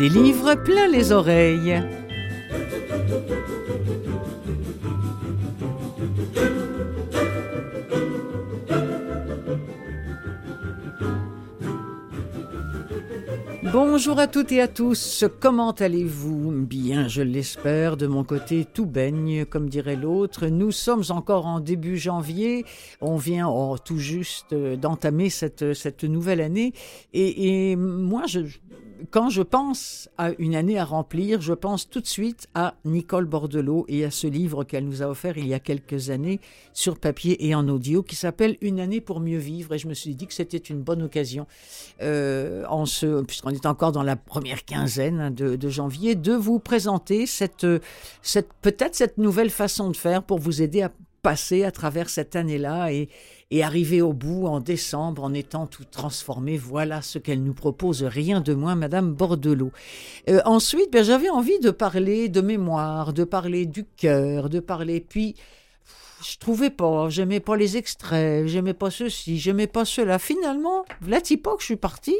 Des livres plein les oreilles. Bonjour à toutes et à tous, comment allez-vous? Bien, je l'espère, de mon côté tout baigne, comme dirait l'autre. Nous sommes encore en début janvier, on vient oh, tout juste d'entamer cette, nouvelle année, et moi je, quand je pense à une année à remplir, je pense tout de suite à Nicole Bordelot et à ce livre qu'elle nous a offert il y a quelques années sur papier et en audio qui s'appelle Une année pour mieux vivre. Et je me suis dit que c'était une bonne occasion, euh, puisqu'on est encore dans la première quinzaine de, de janvier, de vous présenter cette, cette peut-être cette nouvelle façon de faire pour vous aider à passer à travers cette année-là et, et arriver au bout en décembre en étant tout transformé. Voilà ce qu'elle nous propose, rien de moins, Madame Bordelot. Euh, ensuite, ben, j'avais envie de parler de mémoire, de parler du cœur, de parler. Puis, je trouvais pas, j'aimais pas les extraits, j'aimais pas ceci, j'aimais pas cela. Finalement, que je suis partie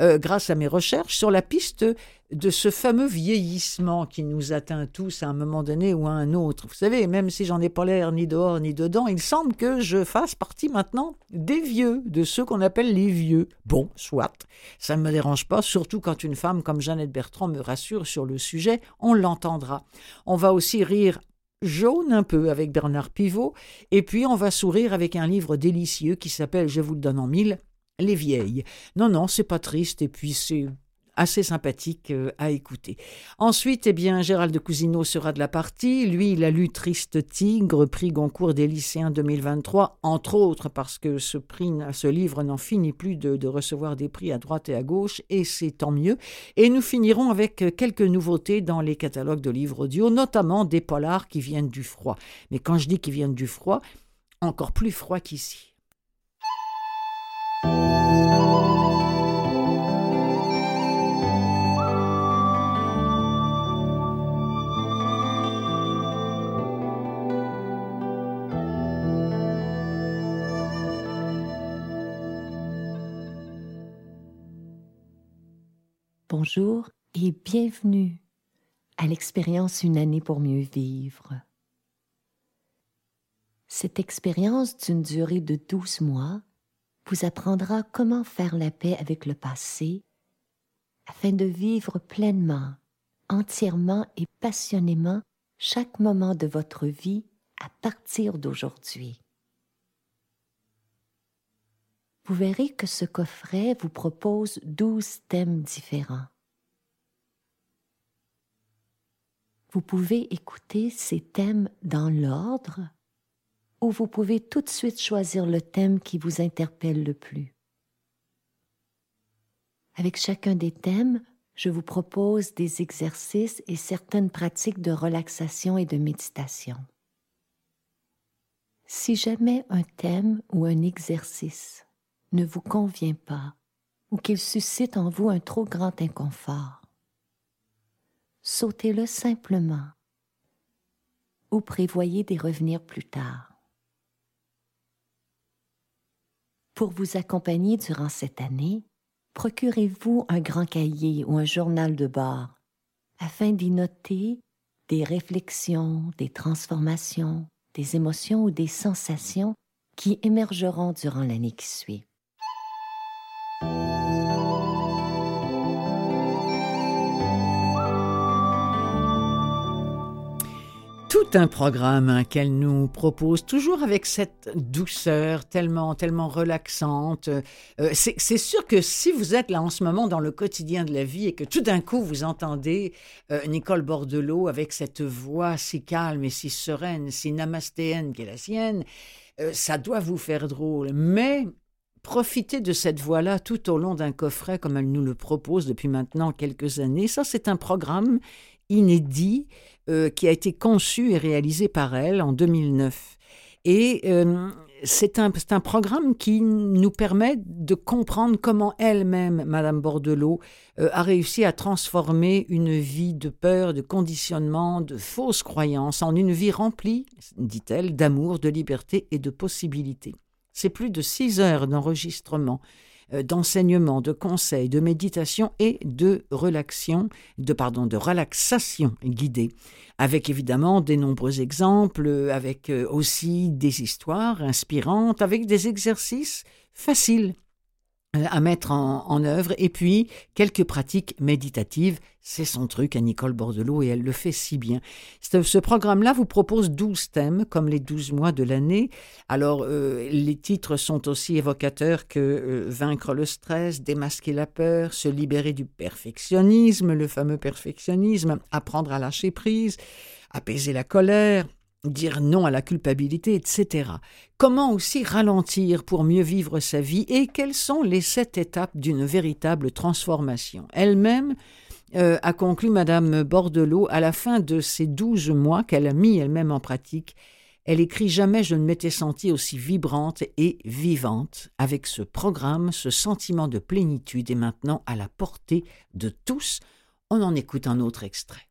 euh, grâce à mes recherches, sur la piste de ce fameux vieillissement qui nous atteint tous à un moment donné ou à un autre. Vous savez, même si j'en ai pas l'air ni dehors ni dedans, il semble que je fasse partie maintenant des vieux, de ceux qu'on appelle les vieux. Bon, soit, ça ne me dérange pas, surtout quand une femme comme Jeannette Bertrand me rassure sur le sujet, on l'entendra. On va aussi rire jaune un peu avec Bernard Pivot, et puis on va sourire avec un livre délicieux qui s'appelle Je vous le donne en mille, les vieilles. Non, non, c'est pas triste, et puis c'est assez sympathique euh, à écouter. Ensuite, eh bien, Gérald de Cousineau sera de la partie. Lui, il a lu Triste Tigre, prix Goncourt des lycéens 2023, entre autres parce que ce, livre n'en finit plus de, de, recevoir des prix à droite et à gauche, et c'est tant mieux. Et nous finirons avec quelques nouveautés dans les catalogues de livres audio, notamment des polars qui viennent du froid. Mais quand je dis qu'ils viennent du froid, encore plus froid qu'ici. Bonjour et bienvenue à l'expérience Une année pour mieux vivre. Cette expérience d'une durée de douze mois vous apprendra comment faire la paix avec le passé afin de vivre pleinement, entièrement et passionnément chaque moment de votre vie à partir d'aujourd'hui. Vous verrez que ce coffret vous propose douze thèmes différents. Vous pouvez écouter ces thèmes dans l'ordre ou vous pouvez tout de suite choisir le thème qui vous interpelle le plus. Avec chacun des thèmes, je vous propose des exercices et certaines pratiques de relaxation et de méditation. Si jamais un thème ou un exercice ne vous convient pas ou qu'il suscite en vous un trop grand inconfort, sautez-le simplement ou prévoyez d'y revenir plus tard. Pour vous accompagner durant cette année, procurez-vous un grand cahier ou un journal de bord afin d'y noter des réflexions, des transformations, des émotions ou des sensations qui émergeront durant l'année qui suit. Tout un programme hein, qu'elle nous propose, toujours avec cette douceur tellement, tellement relaxante. Euh, c'est sûr que si vous êtes là en ce moment dans le quotidien de la vie et que tout d'un coup vous entendez euh, Nicole Bordelot avec cette voix si calme et si sereine, si namastéenne qu'est la sienne, euh, ça doit vous faire drôle. Mais profitez de cette voix-là tout au long d'un coffret comme elle nous le propose depuis maintenant quelques années. Ça, c'est un programme inédit euh, qui a été conçu et réalisé par elle en 2009. Et euh, c'est un, programme qui nous permet de comprendre comment elle-même, Madame Bordelot, euh, a réussi à transformer une vie de peur, de conditionnement, de fausses croyances en une vie remplie, dit-elle, d'amour, de liberté et de possibilités. C'est plus de six heures d'enregistrement d'enseignement, de conseils, de méditation et de relaxation, de pardon, de relaxation guidée, avec évidemment des nombreux exemples, avec euh, aussi des histoires inspirantes, avec des exercices faciles. euh, à mettre en, œuvre et puis quelques pratiques méditatives. C'est son truc à Nicole Bordelot et elle le fait si bien. Ce, programme-là vous propose 12 thèmes comme les 12 mois de l'année. Alors euh, les titres sont aussi évocateurs que euh, vaincre le stress, démasquer la peur, se libérer du perfectionnisme, le fameux perfectionnisme, apprendre à lâcher prise, apaiser la colère, dire non à la culpabilité, etc. Comment aussi ralentir pour mieux vivre sa vie et quelles sont les sept étapes d'une véritable transformation? Elle-même euh, a conclu Madame Bordelot à la fin de ces douze mois qu'elle a mis elle-même en pratique. Elle écrit Jamais je ne m'étais sentie aussi vibrante et vivante. Avec ce programme, ce sentiment de plénitude est maintenant à la portée de tous. On en écoute un autre extrait.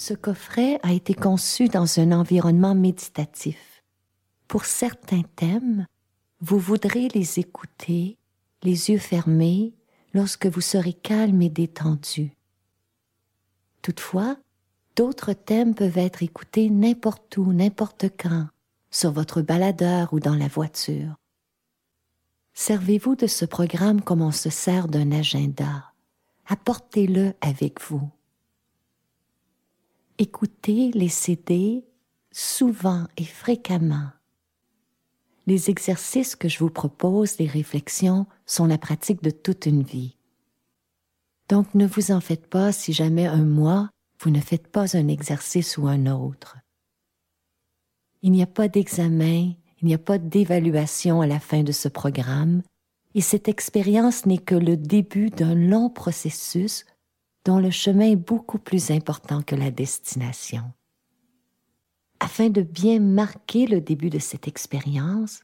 Ce coffret a été conçu dans un environnement méditatif. Pour certains thèmes, vous voudrez les écouter, les yeux fermés, lorsque vous serez calme et détendu. Toutefois, d'autres thèmes peuvent être écoutés n'importe où, n'importe quand, sur votre baladeur ou dans la voiture. Servez-vous de ce programme comme on se sert d'un agenda. Apportez-le avec vous. Écoutez les CD souvent et fréquemment. Les exercices que je vous propose, les réflexions, sont la pratique de toute une vie. Donc ne vous en faites pas si jamais un mois, vous ne faites pas un exercice ou un autre. Il n'y a pas d'examen, il n'y a pas d'évaluation à la fin de ce programme, et cette expérience n'est que le début d'un long processus dont le chemin est beaucoup plus important que la destination. Afin de bien marquer le début de cette expérience,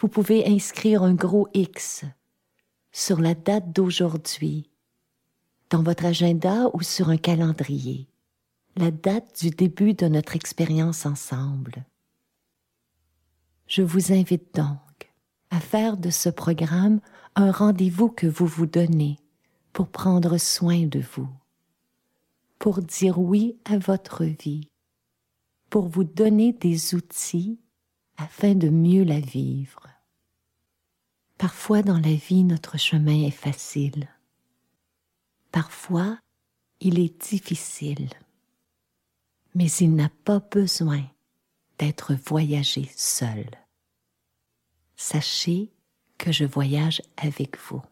vous pouvez inscrire un gros X sur la date d'aujourd'hui, dans votre agenda ou sur un calendrier, la date du début de notre expérience ensemble. Je vous invite donc à faire de ce programme un rendez-vous que vous vous donnez pour prendre soin de vous, pour dire oui à votre vie, pour vous donner des outils afin de mieux la vivre. Parfois dans la vie, notre chemin est facile. Parfois, il est difficile. Mais il n'a pas besoin d'être voyagé seul. Sachez que je voyage avec vous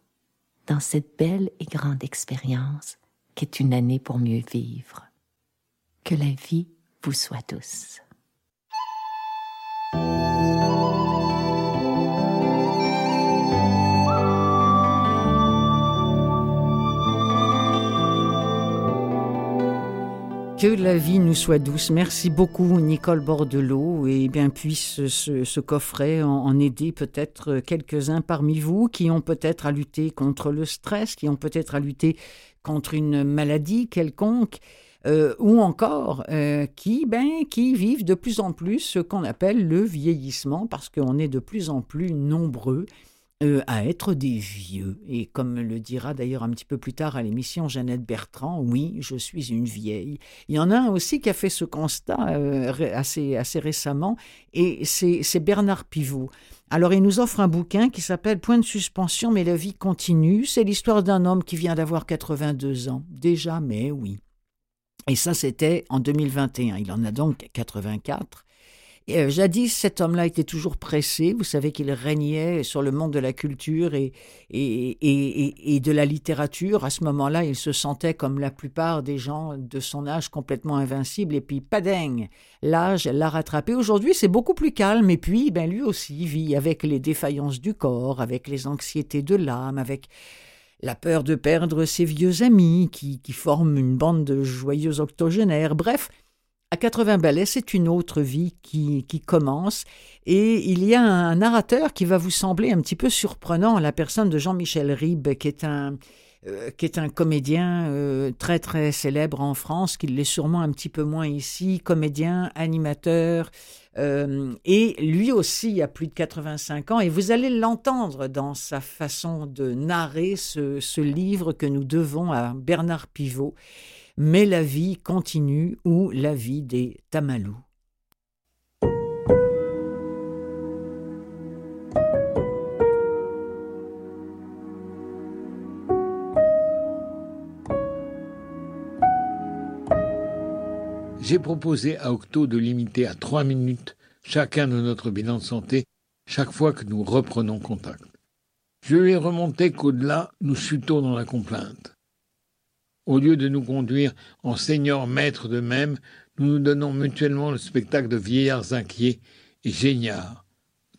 dans cette belle et grande expérience qu'est une année pour mieux vivre. Que la vie vous soit douce. Que la vie nous soit douce. Merci beaucoup, Nicole Bordelot, et bien puisse ce, coffret en, aider peut-être quelques-uns parmi vous qui ont peut-être à lutter contre le stress, qui ont peut-être à lutter contre une maladie quelconque. Euh, ou encore euh, qui, ben, qui vivent de plus en plus ce qu'on appelle le vieillissement, parce qu'on est de plus en plus nombreux euh, à être des vieux. Et comme le dira d'ailleurs un petit peu plus tard à l'émission Jeannette Bertrand, oui, je suis une vieille. Il y en a un aussi qui a fait ce constat euh, assez, assez récemment, et c'est Bernard Pivot. Alors il nous offre un bouquin qui s'appelle Point de suspension, mais la vie continue. C'est l'histoire d'un homme qui vient d'avoir 82 ans. Déjà, mais oui. Et ça, c'était en 2021. Il en a donc 84. Euh, jadis, cet homme-là était toujours pressé. Vous savez qu'il régnait sur le monde de la culture et, de la littérature. À ce moment-là, il se sentait comme la plupart des gens de son âge complètement invincible. Et puis, padeng, l'âge l'a rattrapé. Aujourd'hui, c'est beaucoup plus calme. Et puis, ben, lui aussi vit avec les défaillances du corps, avec les anxiétés de l'âme, avec la peur de perdre ses vieux amis qui, qui forment une bande de joyeux octogénaires. Bref, À 80 balais, c'est une autre vie qui, commence. Et il y a un narrateur qui va vous sembler un petit peu surprenant, la personne de Jean-Michel Ribes, qui est un, euh, qui est un comédien euh, très très célèbre en France, qui l'est sûrement un petit peu moins ici, comédien, animateur, euh, et lui aussi a plus de 85 ans, et vous allez l'entendre dans sa façon de narrer ce livre que nous devons à Bernard Pivot, Mais la vie continue ou la vie des Tamalous. J'ai proposé à Octo de limiter à trois minutes chacun de notre bilan de santé chaque fois que nous reprenons contact. Je lui ai remonté qu'au-delà, nous chutons dans la complainte. Au lieu de nous conduire en seigneurs maîtres d'eux-mêmes, nous nous donnons mutuellement le spectacle de vieillards inquiets et géniards,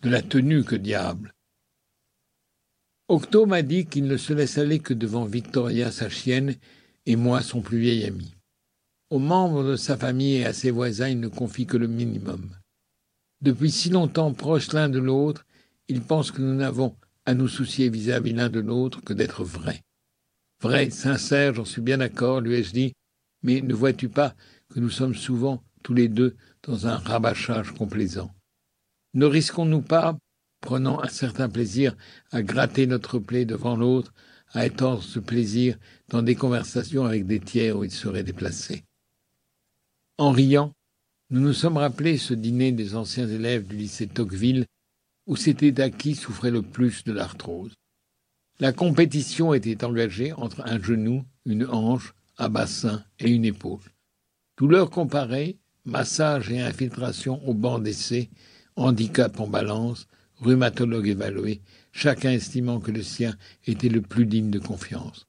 de la tenue que diable. Octo m'a dit qu'il ne se laisse aller que devant Victoria, sa chienne, et moi, son plus vieil ami. Aux membres de sa famille et à ses voisins, il ne confie que le minimum. Depuis si longtemps proches l'un de l'autre, il pense que nous n'avons à nous soucier vis-à-vis l'un de l'autre que d'être vrais. Vrai, sincère, j'en suis bien d'accord, lui ai-je dit, mais ne vois-tu pas que nous sommes souvent tous les deux dans un rabâchage complaisant? Ne risquons-nous pas, prenant un certain plaisir à gratter notre plaie devant l'autre, à étendre ce plaisir dans des conversations avec des tiers où il serait déplacé? En riant, nous nous sommes rappelé ce dîner des anciens élèves du lycée Tocqueville, où c'était à qui souffrait le plus de l'arthrose. La compétition était engagée entre un genou, une hanche, un bassin et une épaule. Douleur comparée, massage et infiltration au banc d'essai, handicap en balance, rhumatologue évalué, chacun estimant que le sien était le plus digne de confiance.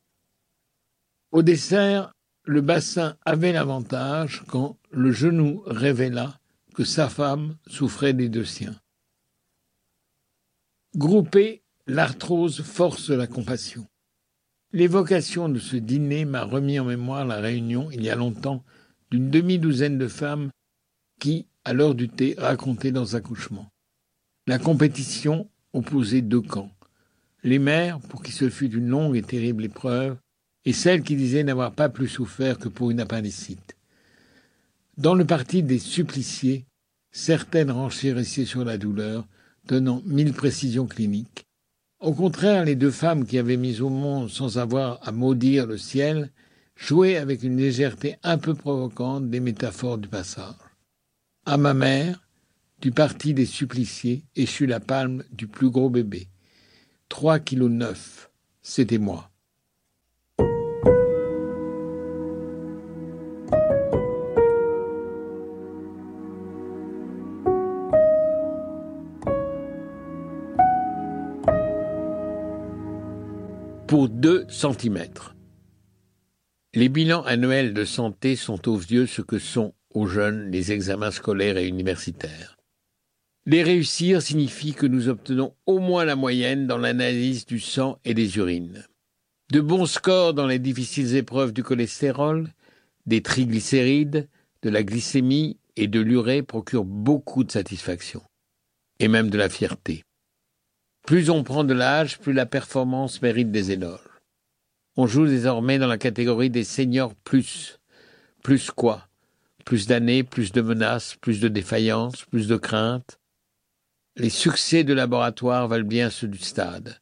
Au dessert, le bassin avait l'avantage quand le genou révéla que sa femme souffrait des deux siens. Groupé, l'arthrose force la compassion. L'évocation de ce dîner m'a remis en mémoire la réunion, il y a longtemps, d'une demi-douzaine de femmes qui, à l'heure du thé, racontaient leurs accouchements. La compétition opposait deux camps. Les mères, pour qui ce fut une longue et terrible épreuve, et celle qui disait n'avoir pas plus souffert que pour une appendicite. Dans le parti des suppliciés, certaines renchérissaient sur la douleur, donnant mille précisions cliniques. Au contraire, les deux femmes qui avaient mis au monde sans avoir à maudire le ciel jouaient avec une légèreté un peu provocante des métaphores du passage. À ma mère, du parti des suppliciés, échut la palme du plus gros bébé. Trois kilos neuf, c'était moi. Pour 2 cm. Les bilans annuels de santé sont aux vieux ce que sont aux jeunes les examens scolaires et universitaires. Les réussir signifie que nous obtenons au moins la moyenne dans l'analyse du sang et des urines. De bons scores dans les difficiles épreuves du cholestérol, des triglycérides, de la glycémie et de l'urée procurent beaucoup de satisfaction, et même de la fierté. Plus on prend de l'âge, plus la performance mérite des éloges. On joue désormais dans la catégorie des seniors plus. Plus quoi? Plus d'années, plus de menaces, plus de défaillances, plus de craintes. Les succès de laboratoire valent bien ceux du stade.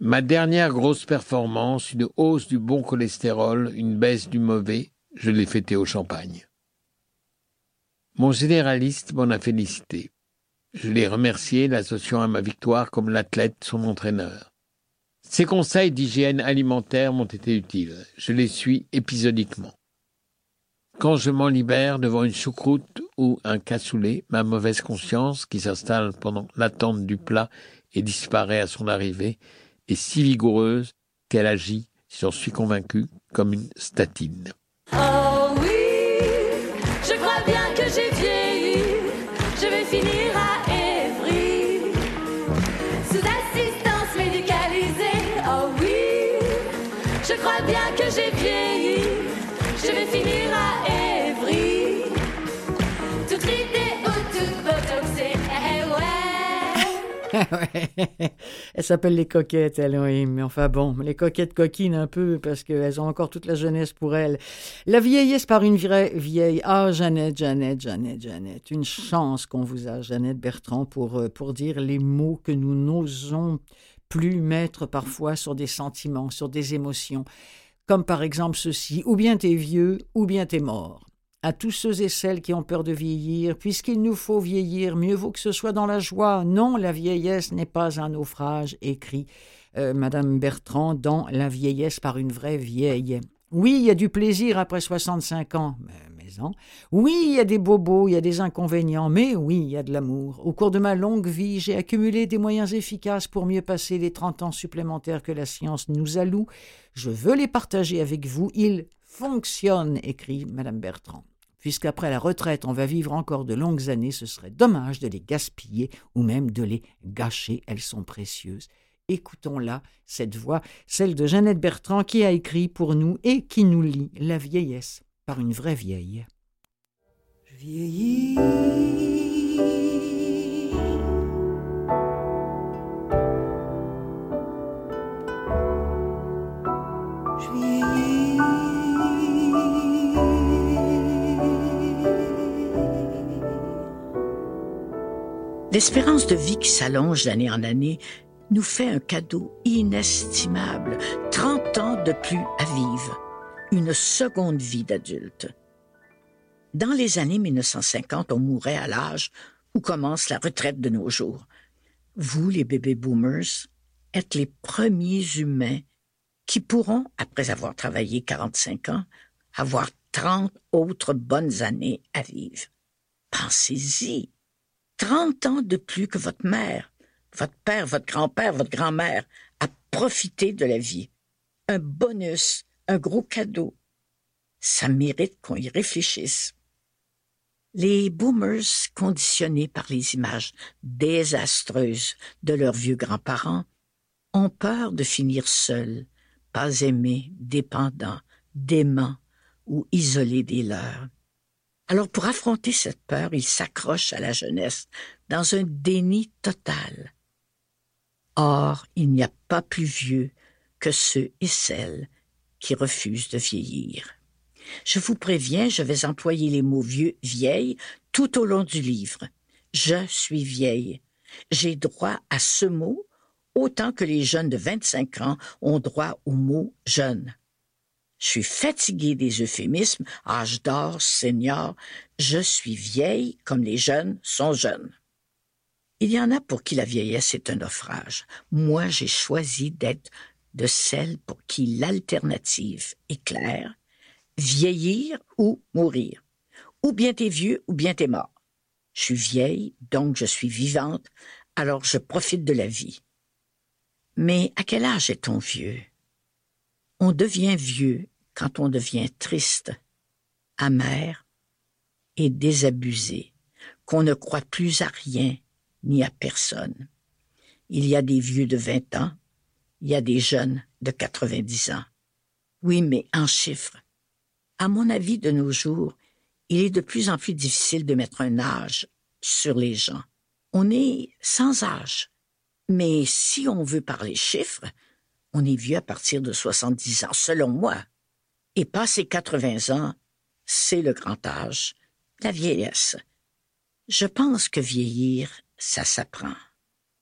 Ma dernière grosse performance, une hausse du bon cholestérol, une baisse du mauvais, je l'ai fêté au champagne. Mon généraliste m'en a félicité. Je l'ai remercié, l'associant à ma victoire comme l'athlète, son entraîneur. Ses conseils d'hygiène alimentaire m'ont été utiles. Je les suis épisodiquement. Quand je m'en libère devant une choucroute ou un cassoulet, ma mauvaise conscience, qui s'installe pendant l'attente du plat et disparaît à son arrivée, est si vigoureuse qu'elle agit, j'en suis convaincu, comme une statine. Oh oui, je crois bien que j'ai vieilli, je vais finir elles s'appellent les coquettes, elles, oui. Mais enfin bon, les coquettes coquines un peu parce qu'elles ont encore toute la jeunesse pour elles. La vieillesse par une vraie vieille. Ah, Jeannette, Jeannette, Jeannette, Jeannette. Une chance qu'on vous a, Jeannette Bertrand, pour, euh, pour dire les mots que nous n'osons plus mettre parfois sur des sentiments, sur des émotions. Comme par exemple ceci, ou bien t'es vieux, ou bien t'es mort à tous ceux et celles qui ont peur de vieillir, puisqu'il nous faut vieillir, mieux vaut que ce soit dans la joie. Non, la vieillesse n'est pas un naufrage, écrit euh, Madame Bertrand dans La vieillesse par une vraie vieille. Oui, il y a du plaisir après 65 ans, mais, en. Oui, il y a des bobos, il y a des inconvénients, mais oui, il y a de l'amour. Au cours de ma longue vie, j'ai accumulé des moyens efficaces pour mieux passer les 30 ans supplémentaires que la science nous alloue. Je veux les partager avec vous. Fonctionnent, écrit Madame Bertrand puisqu'après la retraite on va vivre encore de longues années, ce serait dommage de les gaspiller ou même de les gâcher, elles sont précieuses. Écoutons-la, cette voix, celle de Jeannette Bertrand qui a écrit pour nous et qui nous lit La vieillesse par une vraie vieille. L'espérance de vie qui s'allonge d'année en année nous fait un cadeau inestimable, 30 ans de plus à vivre, une seconde vie d'adulte. Dans les années 1950, on mourait à l'âge où commence la retraite de nos jours. Vous, les bébés boomers, êtes les premiers humains qui pourront, après avoir travaillé 45 ans, avoir 30 autres bonnes années à vivre. Pensez-y. 30 ans de plus que votre mère, votre père, votre grand-père, votre grand-mère à profiter de la vie. Un bonus, un gros cadeau. Ça mérite qu'on y réfléchisse. Les boomers, conditionnés par les images désastreuses de leurs vieux grands-parents, ont peur de finir seuls, pas aimés, dépendants, déments ou isolés des leurs. Alors pour affronter cette peur, ils s'accrochent à la jeunesse dans un déni total. Or, il n'y a pas plus vieux que ceux et celles qui refusent de vieillir. Je vous préviens, je vais employer les mots vieux, vieille tout au long du livre. Je suis vieille. J'ai droit à ce mot autant que les jeunes de 25 ans ont droit au mot jeune. Je suis fatigué des euphémismes, âge d'or, senior. Je suis vieille comme les jeunes sont jeunes. Il y en a pour qui la vieillesse est un naufrage. Moi, j'ai choisi d'être de celles pour qui l'alternative est claire. Vieillir ou mourir. Ou bien t'es vieux ou bien t'es mort. Je suis vieille, donc je suis vivante, alors je profite de la vie. Mais à quel âge est-on vieux? On devient vieux quand on devient triste, amer et désabusé, qu'on ne croit plus à rien ni à personne. Il y a des vieux de vingt ans, il y a des jeunes de quatre-vingt-dix ans. Oui, mais en chiffres. À mon avis, de nos jours, il est de plus en plus difficile de mettre un âge sur les gens. On est sans âge. Mais si on veut parler chiffres, on est vieux à partir de 70 ans, selon moi. Et passé 80 ans, c'est le grand âge, la vieillesse. Je pense que vieillir, ça s'apprend.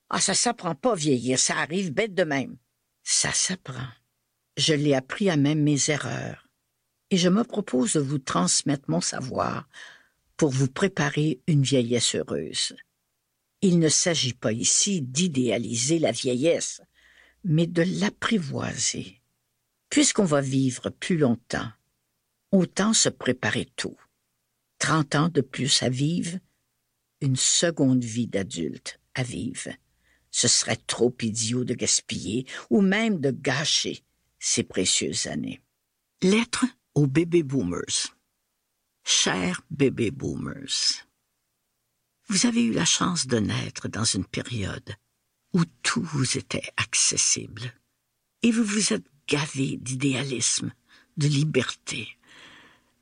Ah, ça s'apprend pas vieillir, ça arrive bête de même. Ça s'apprend. Je l'ai appris à même mes erreurs. Et je me propose de vous transmettre mon savoir pour vous préparer une vieillesse heureuse. Il ne s'agit pas ici d'idéaliser la vieillesse, mais de l'apprivoiser. Puisqu'on va vivre plus longtemps, autant se préparer tôt. Trente ans de plus à vivre, une seconde vie d'adulte à vivre. Ce serait trop idiot de gaspiller ou même de gâcher ces précieuses années. Lettre aux bébés boomers. Chers bébés boomers, vous avez eu la chance de naître dans une période où tout vous était accessible. Et vous vous êtes gavé d'idéalisme, de liberté.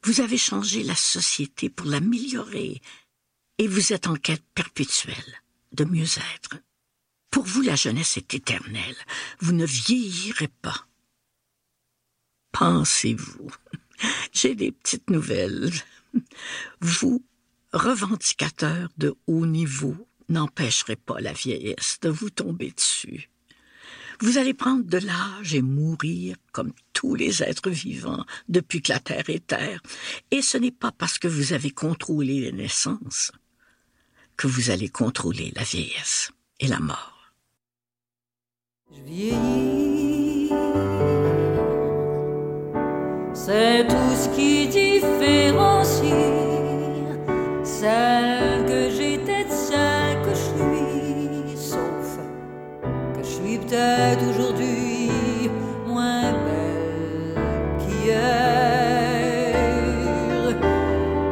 Vous avez changé la société pour l'améliorer, et vous êtes en quête perpétuelle de mieux être. Pour vous, la jeunesse est éternelle. Vous ne vieillirez pas. Pensez-vous. J'ai des petites nouvelles. Vous, revendicateurs de haut niveau, n'empêcherez pas la vieillesse de vous tomber dessus. Vous allez prendre de l'âge et mourir comme tous les êtres vivants depuis que la Terre est Terre. Et ce n'est pas parce que vous avez contrôlé les naissances que vous allez contrôler la vieillesse et la mort. Je vieillis. C'est tout ce qui différencie celle que j'étais aujourd'hui moins belle qu'hier.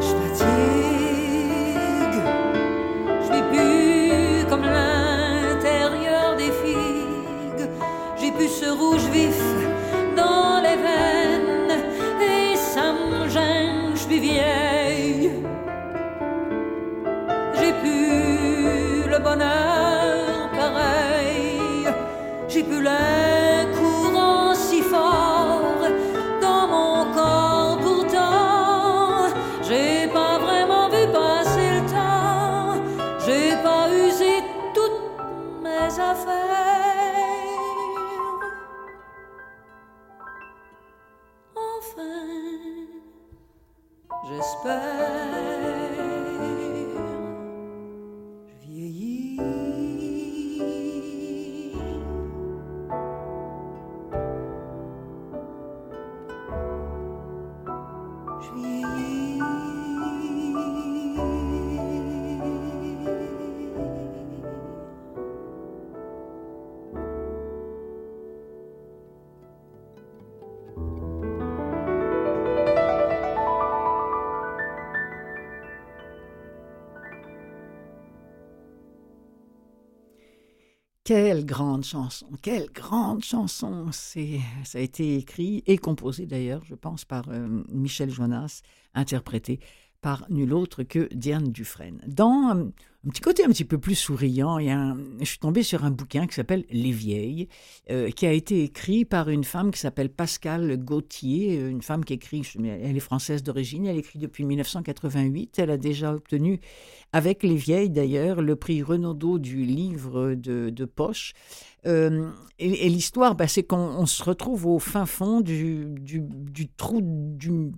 Je fatigue, je vis plus comme l'intérieur des figues. J'ai plus ce rouge vif dans les veines et ça me gêne, je suis vieille. J'ai plus le bonheur Quelle grande chanson, quelle grande chanson. C'est, ça a été écrit et composé d'ailleurs, je pense, par euh, Michel Jonas, interprété par nul autre que Diane Dufresne. Dans euh, un petit côté un petit peu plus souriant, il y a un- je suis tombé sur un bouquin qui s'appelle Les Vieilles, euh, qui a été écrit par une femme qui s'appelle Pascale Gauthier, euh, une femme qui écrit, elle est française d'origine, elle écrit depuis 1988, elle a déjà obtenu, avec Les Vieilles d'ailleurs, le prix Renaudot du livre de, poche. Et l'histoire, bah, c'est qu'on on se retrouve au fin fond du, du, du trou du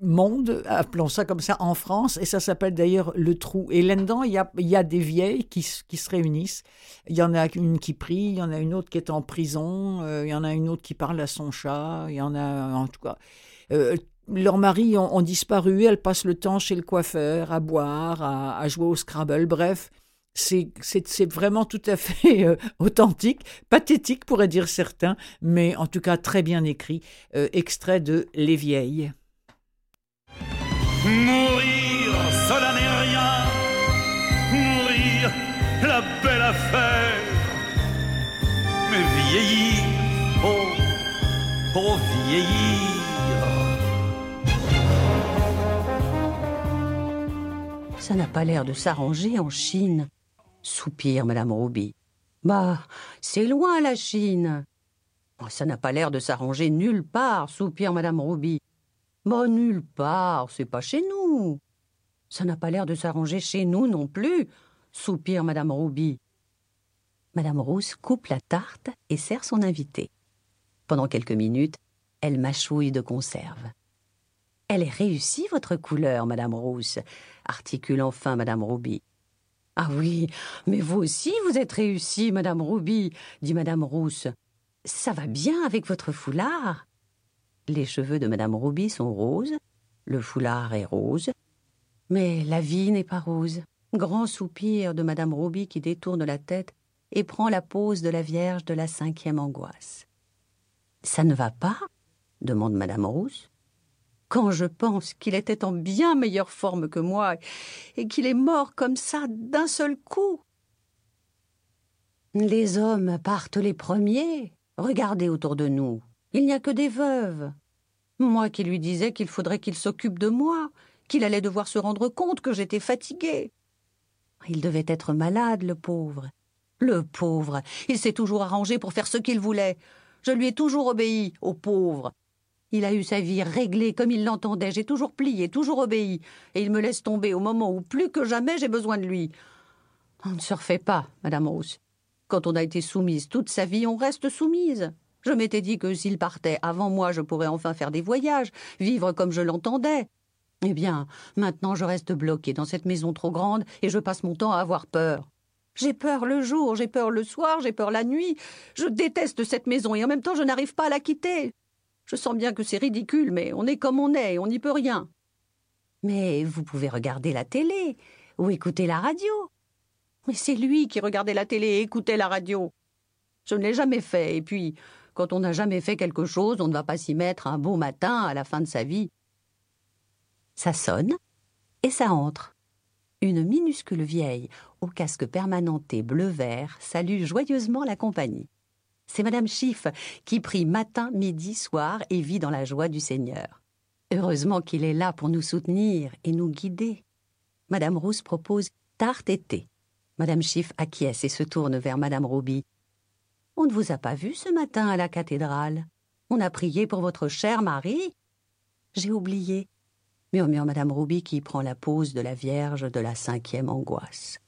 monde, appelons ça comme ça, en France, et ça s'appelle d'ailleurs le trou. Et là-dedans, il y a, y a des vieilles qui, qui se réunissent. Il y en a une qui prie, il y en a une autre qui est en prison, euh, il y en a une autre qui parle à son chat, il y en a, en tout cas... euh, leurs maris ont, disparu, elles passent le temps chez le coiffeur, à boire, à, jouer au Scrabble, bref, c'est vraiment tout à fait euh, authentique, pathétique pourrait dire certains, mais en tout cas très bien écrit, euh, extrait de Les Vieilles. Mourir, cela n'est rien. Mourir, la belle affaire. Mais vieillir, oh, oh vieillir. Ça n'a pas l'air de s'arranger en Chine, soupire Madame Roby. Bah, c'est loin la Chine. Oh, ça n'a pas l'air de s'arranger nulle part, soupire Madame Roby. Bah, nulle part, c'est pas chez nous. Ça n'a pas l'air de s'arranger chez nous non plus, soupire Madame Roby. Madame Rousse coupe la tarte et sert son invité. Pendant quelques minutes, elle mâchouille de conserve. Elle est réussie, votre couleur, Madame Rousse, articule enfin Madame Rouby. Ah oui, mais vous aussi vous êtes réussie, Madame Rouby, dit Madame Rousse. Ça va bien avec votre foulard? Les cheveux de Madame Rouby sont roses, le foulard est rose, mais la vie n'est pas rose. Grand soupir de Madame Rouby qui détourne la tête et prend la pose de la Vierge de la cinquième angoisse. Ça ne va pas? demande Madame Rousse. Quand je pense qu'il était en bien meilleure forme que moi et qu'il est mort comme ça d'un seul coup. Les hommes partent les premiers. Regardez autour de nous. Il n'y a que des veuves. Moi qui lui disais qu'il faudrait qu'il s'occupe de moi, qu'il allait devoir se rendre compte que j'étais fatiguée. Il devait être malade, le pauvre. Le pauvre, il s'est toujours arrangé pour faire ce qu'il voulait. Je lui ai toujours obéi, au pauvre. Il a eu sa vie réglée comme il l'entendait. J'ai toujours plié, toujours obéi. Et il me laisse tomber au moment où plus que jamais j'ai besoin de lui. On ne se refait pas, Madame Rousse. Quand on a été soumise toute sa vie, on reste soumise. Je m'étais dit que s'il partait avant moi, je pourrais enfin faire des voyages, vivre comme je l'entendais. Eh bien, maintenant je reste bloquée dans cette maison trop grande et je passe mon temps à avoir peur. J'ai peur le jour, j'ai peur le soir, j'ai peur la nuit. Je déteste cette maison et en même temps je n'arrive pas à la quitter. Je sens bien que c'est ridicule, mais on est comme on est et on n'y peut rien. Mais vous pouvez regarder la télé ou écouter la radio. Mais c'est lui qui regardait la télé et écoutait la radio. Je ne l'ai jamais fait, et puis, quand on n'a jamais fait quelque chose, on ne va pas s'y mettre un beau matin à la fin de sa vie. Ça sonne, et ça entre. Une minuscule vieille, au casque permanenté bleu-vert, salue joyeusement la compagnie. C'est Madame Schiff qui prie matin, midi, soir et vit dans la joie du Seigneur. Heureusement qu'il est là pour nous soutenir et nous guider. Madame Rousse propose tarte et thé. Madame Schiff acquiesce et se tourne vers Madame Roby. On ne vous a pas vu ce matin à la cathédrale. On a prié pour votre cher mari. J'ai oublié, murmure Madame Roby qui prend la pose de la Vierge de la cinquième angoisse.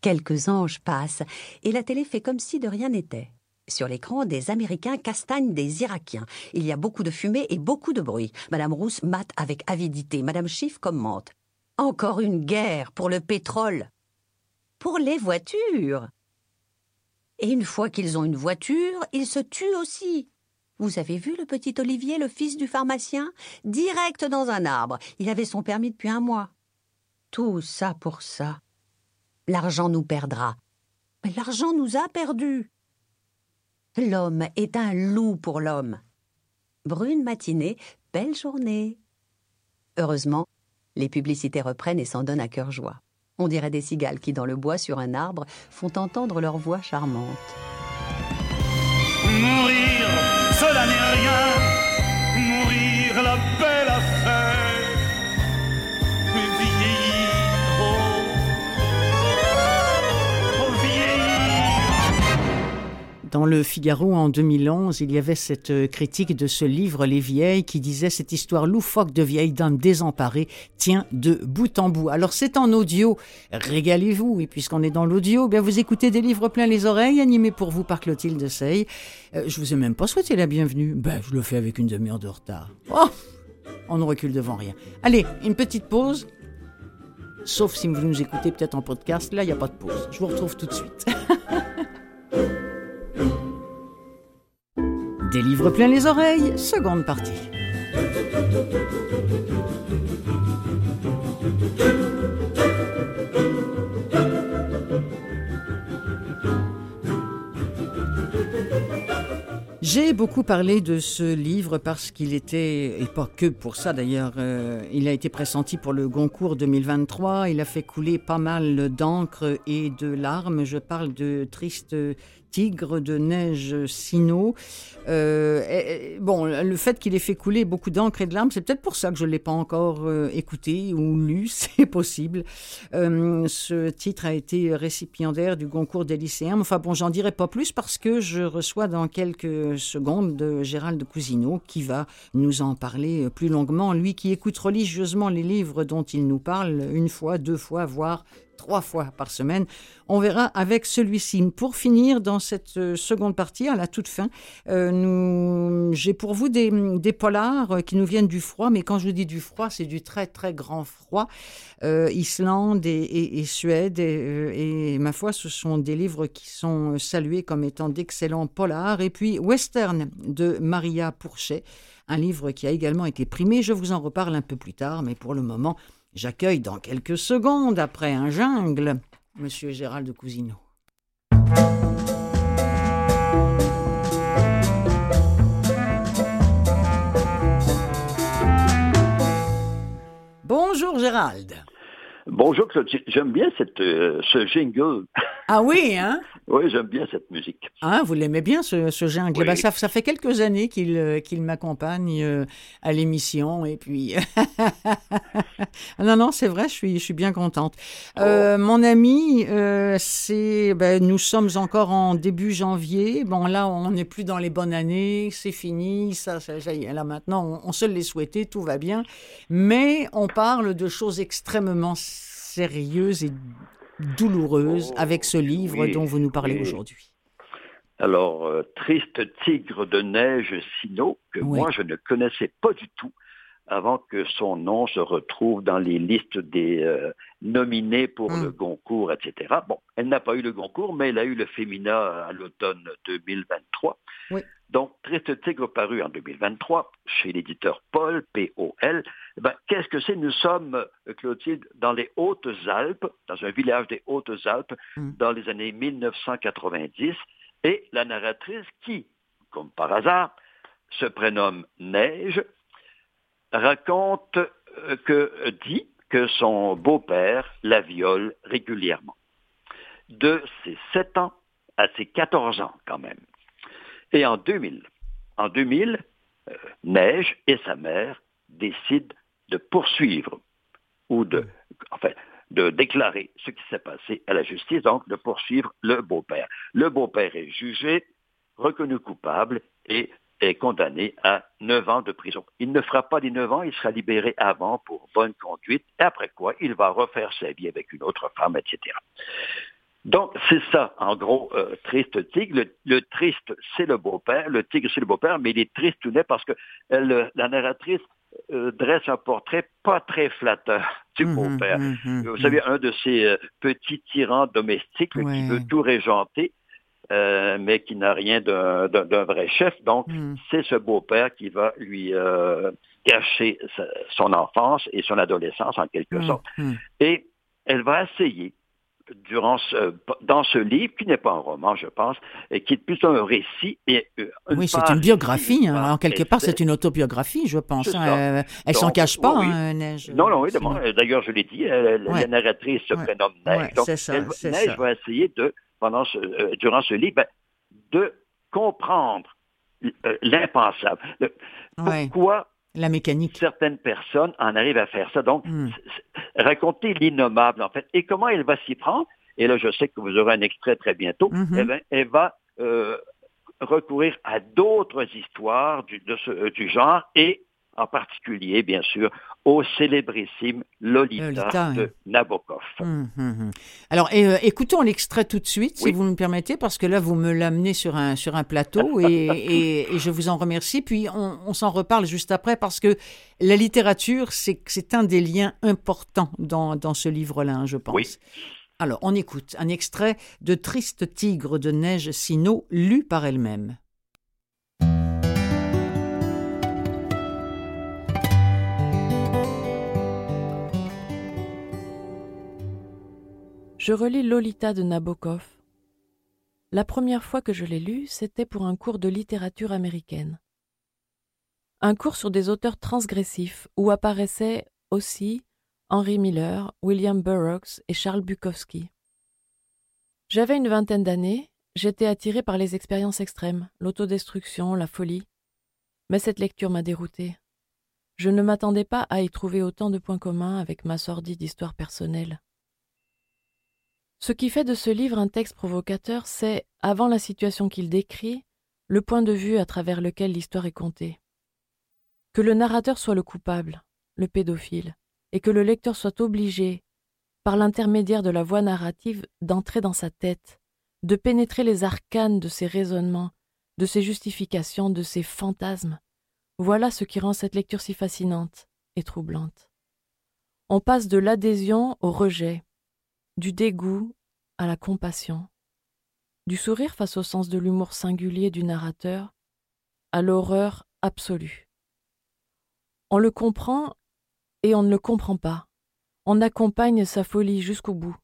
Quelques anges passent et la télé fait comme si de rien n'était. Sur l'écran, des Américains castagnent des Irakiens. Il y a beaucoup de fumée et beaucoup de bruit. Madame Rousse mate avec avidité. Madame Schiff commente. Encore une guerre pour le pétrole pour les voitures. Et une fois qu'ils ont une voiture, ils se tuent aussi. Vous avez vu le petit Olivier, le fils du pharmacien? Direct dans un arbre. Il avait son permis depuis un mois. Tout ça pour ça. L'argent nous perdra. Mais l'argent nous a perdus. L'homme est un loup pour l'homme. Brune matinée, belle journée. Heureusement, les publicités reprennent et s'en donnent à cœur joie. On dirait des cigales qui, dans le bois sur un arbre, font entendre leur voix charmante. Mourir, Dans le Figaro en 2011, il y avait cette euh, critique de ce livre Les Vieilles qui disait cette histoire loufoque de vieille dame désemparée tient de bout en bout. Alors c'est en audio, régalez-vous et puisqu'on est dans l'audio, bien vous écoutez des livres plein les oreilles animés pour vous par Clotilde Sey. Euh, je vous ai même pas souhaité la bienvenue. Ben je le fais avec une demi-heure de retard. Oh, on ne recule devant rien. Allez, une petite pause. Sauf si vous nous écoutez peut-être en podcast, là il n'y a pas de pause. Je vous retrouve tout de suite. Des livres plein les oreilles, seconde partie. J'ai beaucoup parlé de ce livre parce qu'il était, et pas que pour ça d'ailleurs, euh, il a été pressenti pour le Goncourt 2023, il a fait couler pas mal d'encre et de larmes. Je parle de Triste Tigre de Neige Sino. Euh, bon, le fait qu'il ait fait couler beaucoup d'encre et de larmes, c'est peut-être pour ça que je ne l'ai pas encore euh, écouté ou lu, c'est possible. Euh, ce titre a été récipiendaire du Goncourt des lycéens. Enfin bon, j'en dirai pas plus parce que je reçois dans quelques secondes de Gérald Cousineau qui va nous en parler plus longuement. Lui qui écoute religieusement les livres dont il nous parle une fois, deux fois, voire trois fois par semaine. On verra avec celui-ci. Pour finir, dans cette euh, seconde partie, à la toute fin, euh, j'ai pour vous des, polars euh, qui nous viennent du froid, mais quand je dis du froid, c'est du très très grand froid. Euh, Islande et, Suède, et, et ma foi, ce sont des livres qui sont salués comme étant d'excellents polars. Et puis Western de Maria Pourchet, un livre qui a également été primé. Je vous en reparle un peu plus tard, mais pour le moment, j'accueille dans quelques secondes, après un jungle, Monsieur Gérald Cousineau. Bonjour Gérald. Bonjour, Claude. J'aime bien cette, euh, ce jingle. Ah oui, hein? Oui, j'aime bien cette musique. Hein, vous l'aimez bien, ce, ce jungle Oui. Ben, ça, ça fait quelques années qu'il euh, qu'il m'accompagne euh, à l'émission. Et puis. Ah non, non, c'est vrai, je suis, je suis bien contente. Euh, mon ami, euh, c'est. Ben, nous sommes encore en début janvier. Bon, là, on n'est plus dans les bonnes années. C'est fini. Ça, ça, ça y est, là, maintenant, on, on se l'est souhaité. Tout va bien. Mais on parle de choses extrêmement sérieuses et douloureuses Oh, avec ce livre oui, dont vous nous parlez oui. aujourd'hui. Alors, euh, Triste tigre de neige Sino, que Oui. moi je ne connaissais pas du tout avant que son nom se retrouve dans les listes des euh, nominés pour Mm. le Goncourt, etc. Bon, elle n'a pas eu le Goncourt, mais elle a eu le Femina à l'automne 2023. Oui. Donc, Triste Tigre paru en 2023 chez l'éditeur Paul, P-O-L. Ben, Qu'est-ce que c'est? Nous sommes, euh, Clotilde, dans les Hautes-Alpes, dans un village des Hautes-Alpes, Mm. dans les années 1990. Et la narratrice, qui, comme par hasard, se prénomme Neige, raconte euh, que dit que son beau-père la viole régulièrement. De ses 7 ans à ses 14 ans quand même. Et en 2000, en 2000, euh, Neige et sa mère décident de poursuivre ou de, enfin, de déclarer ce qui s'est passé à la justice, donc de poursuivre le beau-père. Le beau-père est jugé, reconnu coupable et est condamné à 9 ans de prison. Il ne fera pas les 9 ans, il sera libéré avant pour bonne conduite, et après quoi, il va refaire sa vie avec une autre femme, etc. Donc, c'est ça, en gros, euh, Triste Tigre. Le, le triste, c'est le beau-père, le tigre, c'est le beau-père, mais il est triste tout net parce que elle, la narratrice euh, dresse un portrait pas très flatteur du Mhm, beau-père. mhm, Vous mhm. savez, un de ces euh, petits tyrans domestiques qui veut tout régenter, euh, mais qui n'a rien d'un vrai chef. Donc, Mhm. c'est ce beau-père qui va lui sa- son enfance et son adolescence en quelque Mhm, sorte. mhm. Et elle va essayer, durant ce, dans ce livre, qui n'est pas un roman, je pense, et qui est plutôt un récit. Et, euh, Oui, c'est une biographie. hein. Alors, quelque part, c'est une autobiographie, je pense. Hein. Euh, Elle s'en cache pas, oui, hein, Neige. Non, non, oui, d'abord, D'ailleurs, je l'ai dit, euh, la, Ouais. la narratrice se Ouais. prénomme Neige. Ouais, Donc, ça, elle- Neige va essayer de, pendant ce, euh, durant ce livre, ben, de comprendre euh, l'impensable. Pourquoi La mécanique. certaines personnes en arrivent à faire ça. Donc, Hmm. raconter l'innommable, en fait. Et comment elle va s'y prendre? Et là, je sais que vous aurez un extrait très bientôt. Mhm. Eh ben, elle va euh, recourir à d'autres histoires du, de ce- du genre et en particulier, bien sûr, au célébrissime Lolita, Lolita, de oui. Nabokov. Hum, hum, hum. Alors, et, euh, écoutons l'extrait tout de suite, si vous me permettez, parce que là, vous me l'amenez sur un, sur un plateau et, et- et je vous en remercie. Puis, on, on s'en reparle juste après, parce que la littérature, c'est un des liens importants dans, dans ce livre-là, hein, je pense. Oui. Alors, on écoute un extrait de Triste Tigre de Neige Sino, lu par elle-même. Je relis Lolita de Nabokov. La première fois que je l'ai lu, c'était pour un cours de littérature américaine. Un cours sur des auteurs transgressifs où apparaissaient aussi Henry Miller, William Burroughs et Charles Bukowski. J'avais une vingtaine d'années, j'étais attiré par les expériences extrêmes, l'autodestruction, la folie. Mais cette lecture m'a dérouté. Je ne m'attendais pas à y trouver autant de points communs avec ma sordide histoire personnelle. Ce qui fait de ce livre un texte provocateur, c'est, avant la situation qu'il décrit, le point de vue à travers lequel l'histoire est contée. Que le narrateur soit le coupable, le pédophile, et que le lecteur soit obligé, par l'intermédiaire de la voix narrative, d'entrer dans sa tête, de pénétrer les arcanes de ses raisonnements, de ses justifications, de ses fantasmes. Voilà ce qui rend cette lecture si fascinante et troublante. On passe de l'adhésion au rejet, du dégoût à la compassion, du sourire face au sens de l'humour singulier du narrateur à l'horreur absolue. On le comprend et on ne le comprend pas. On accompagne sa folie jusqu'au bout.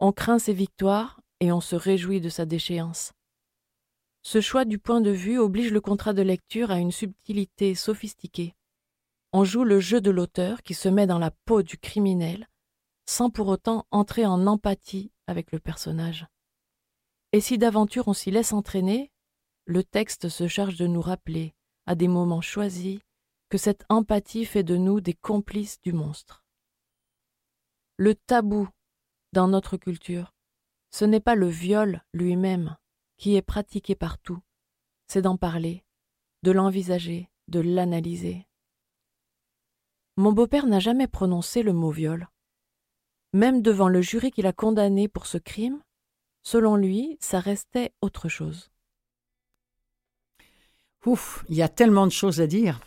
On craint ses victoires et on se réjouit de sa déchéance. Ce choix du point de vue oblige le contrat de lecture à une subtilité sophistiquée. On joue le jeu de l'auteur qui se met dans la peau du criminel sans pour autant entrer en empathie avec le personnage. Et si d'aventure on s'y laisse entraîner, le texte se charge de nous rappeler, à des moments choisis, que cette empathie fait de nous des complices du monstre. Le tabou dans notre culture, ce n'est pas le viol lui-même qui est pratiqué partout, c'est d'en parler, de l'envisager, de l'analyser. Mon beau-père n'a jamais prononcé le mot viol. Même devant le jury qui l'a condamné pour ce crime, selon lui, ça restait autre chose. Ouf, il y a tellement de choses à dire.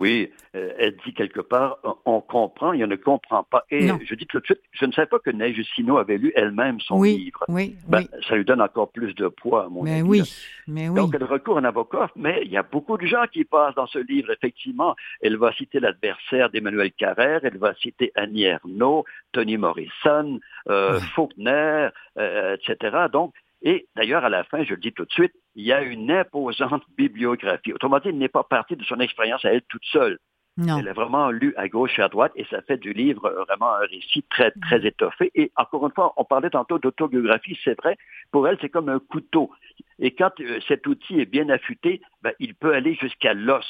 Oui, euh, elle dit quelque part, on comprend, il ne comprend pas. Et Non. je dis tout de suite, je ne savais pas que Neige Sino avait lu elle-même son Oui, livre. oui, Ben, oui. Ça lui donne encore plus de poids, à mon Mais avis. oui, mais oui. Donc, elle recourt à Nabokov, mais il y a beaucoup de gens qui passent dans ce livre, effectivement. Elle va citer l'adversaire d'Emmanuel Carrère, elle va citer Annie Ernaux, Toni Morrison, euh, Faulkner, euh, etc. Donc, et d'ailleurs, à la fin, je le dis tout de suite, il y a une imposante bibliographie. Autrement dit, elle n'est pas partie de son expérience à elle toute seule. Non. Elle a vraiment lu à gauche et à droite et ça fait du livre vraiment un récit très, très étoffé. Et encore une fois, on parlait tantôt d'autobiographie, c'est vrai. Pour elle, c'est comme un couteau. Et quand euh, cet outil est bien affûté, ben, il peut aller jusqu'à l'os.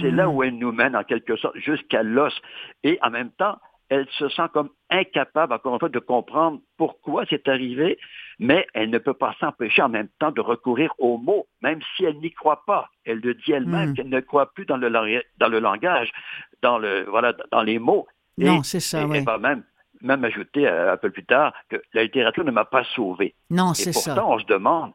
C'est là où elle nous mène en quelque sorte, jusqu'à l'os. Et en même temps, elle se sent comme incapable, encore une fois, de comprendre pourquoi c'est arrivé, mais elle ne peut pas s'empêcher en même temps de recourir aux mots, même si elle n'y croit pas. Elle le dit elle-même Mm. qu'elle ne croit plus dans le, dans le langage, dans, le, voilà, dans les mots. Non, c'est ça, et oui. Elle va même, même ajouter euh, un peu plus tard que la littérature ne m'a pas sauvé. Non, Et c'est pourtant, ça. on se demande,